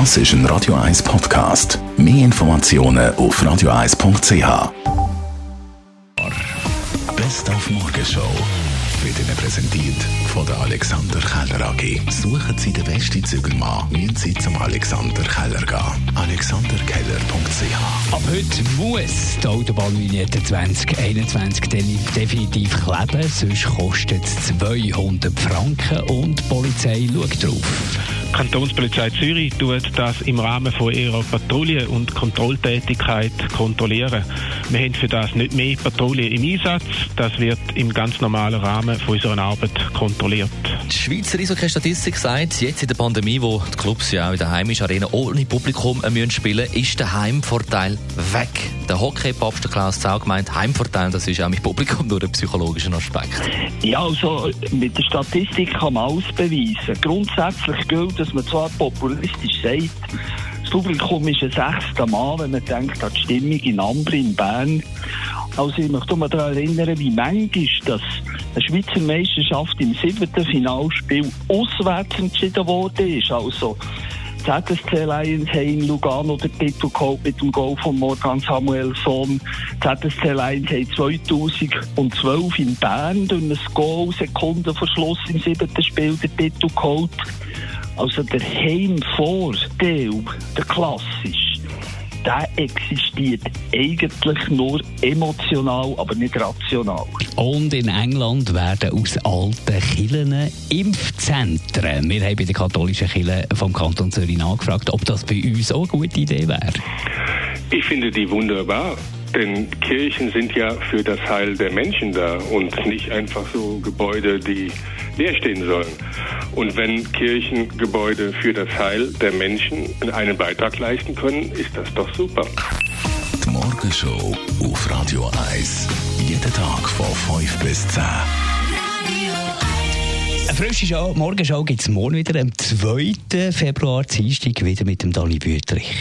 Das ist ein Radio 1 Podcast. Mehr Informationen auf radio1.ch. Best auf Morgenshow wird Ihnen präsentiert von der Alexander Keller AG. Suchen Sie den besten Zügelmann, müssen Sie zum Alexander Keller gehen. AlexanderKeller.ch Ab heute muss die Autobahnvignette 2021 definitiv kleben, sonst kostet es 200 Franken und die Polizei schaut drauf. Die Kantonspolizei Zürich tut das im Rahmen von ihrer Patrouille- und Kontrolltätigkeit kontrollieren. Wir haben für das nicht mehr Patrouille im Einsatz. Das wird im ganz normalen Rahmen von unserer Arbeit kontrolliert. Die Schweizer Eishockey-Statistik sagt, jetzt in der Pandemie, wo die Clubs ja auch in der heimischen Arena ohne Publikum müssen spielen ist der Heimvorteil weg. Der Hockey-Papst Klaus Zaug meint, Heimvorteil, das ist auch mit Publikum nur ein psychologischer Aspekt. Ja, also mit der Statistik kann man alles beweisen. Grundsätzlich gilt, dass man zwar populistisch sagt, das Publikum ist ein sechster Mann, wenn man denkt an die Stimmung in Ambri, in Bern. Also ich möchte mal daran erinnern, wie manchmal das eine Schweizer Meisterschaft im siebten Finalspiel auswärts entschieden wurde. Also ZSC Lions haben in Lugano den Titel geholt mit dem Goal von Morgan Samuelsson. ZSC Lions haben 2012 in Bern durch ein Goal Sekundenverschluss im siebten Spiel den Titel geholt. Also der Heimvorteil, der klassisch, der existiert eigentlich nur emotional, aber nicht rational. Und in England werden aus alten Kirchen Impfzentren. Wir haben bei der katholischen Kirche vom Kanton Zürich nachgefragt, ob das bei uns auch eine gute Idee wäre. Ich finde die wunderbar. Denn Kirchen sind ja für das Heil der Menschen da und nicht einfach so Gebäude, die leer stehen sollen. Und wenn Kirchengebäude für das Heil der Menschen einen Beitrag leisten können, ist das doch super. Die Morgenshow auf Radio 1. Jeden Tag von 5 bis 10. Frische Show, Morgenshow gibt es morgen wieder am 2. Februar, Dienstag, wieder mit dem Dani Büterich.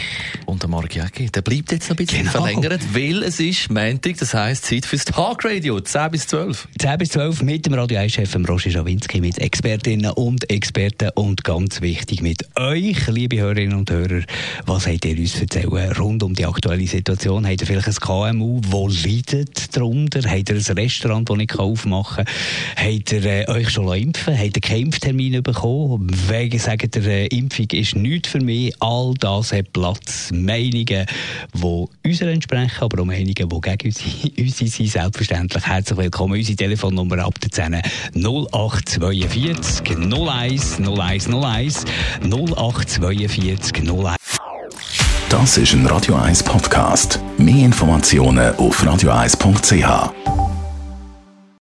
Und der Marc Jäcki, der bleibt jetzt noch ein bisschen Genau. verlängert, weil es ist Montag, das heisst Zeit fürs Talkradio, 10 bis 12. 10 bis 12 mit dem Radio 1-Chef Roger Schawinski, mit Expertinnen und Experten und ganz wichtig mit euch, liebe Hörerinnen und Hörer. Was habt ihr uns erzählen rund um die aktuelle Situation? Habt ihr vielleicht ein KMU, das leidet darunter? Habt ihr ein Restaurant, das nicht aufmachen kann? Habt ihr äh, euch schon impfen ihr keinen Impftermin bekommen? Wegen sagt ihr, äh, Impfung ist nichts für mich. All das hat Platz. Meinungen, die uns entsprechen, aber auch Meinungen, die gegen uns sind. Selbstverständlich herzlich willkommen. Unsere Telefonnummer ab der 10 0842 01 01 01 0842 01. Das ist ein Radio 1 Podcast. Mehr Informationen auf radio1.ch.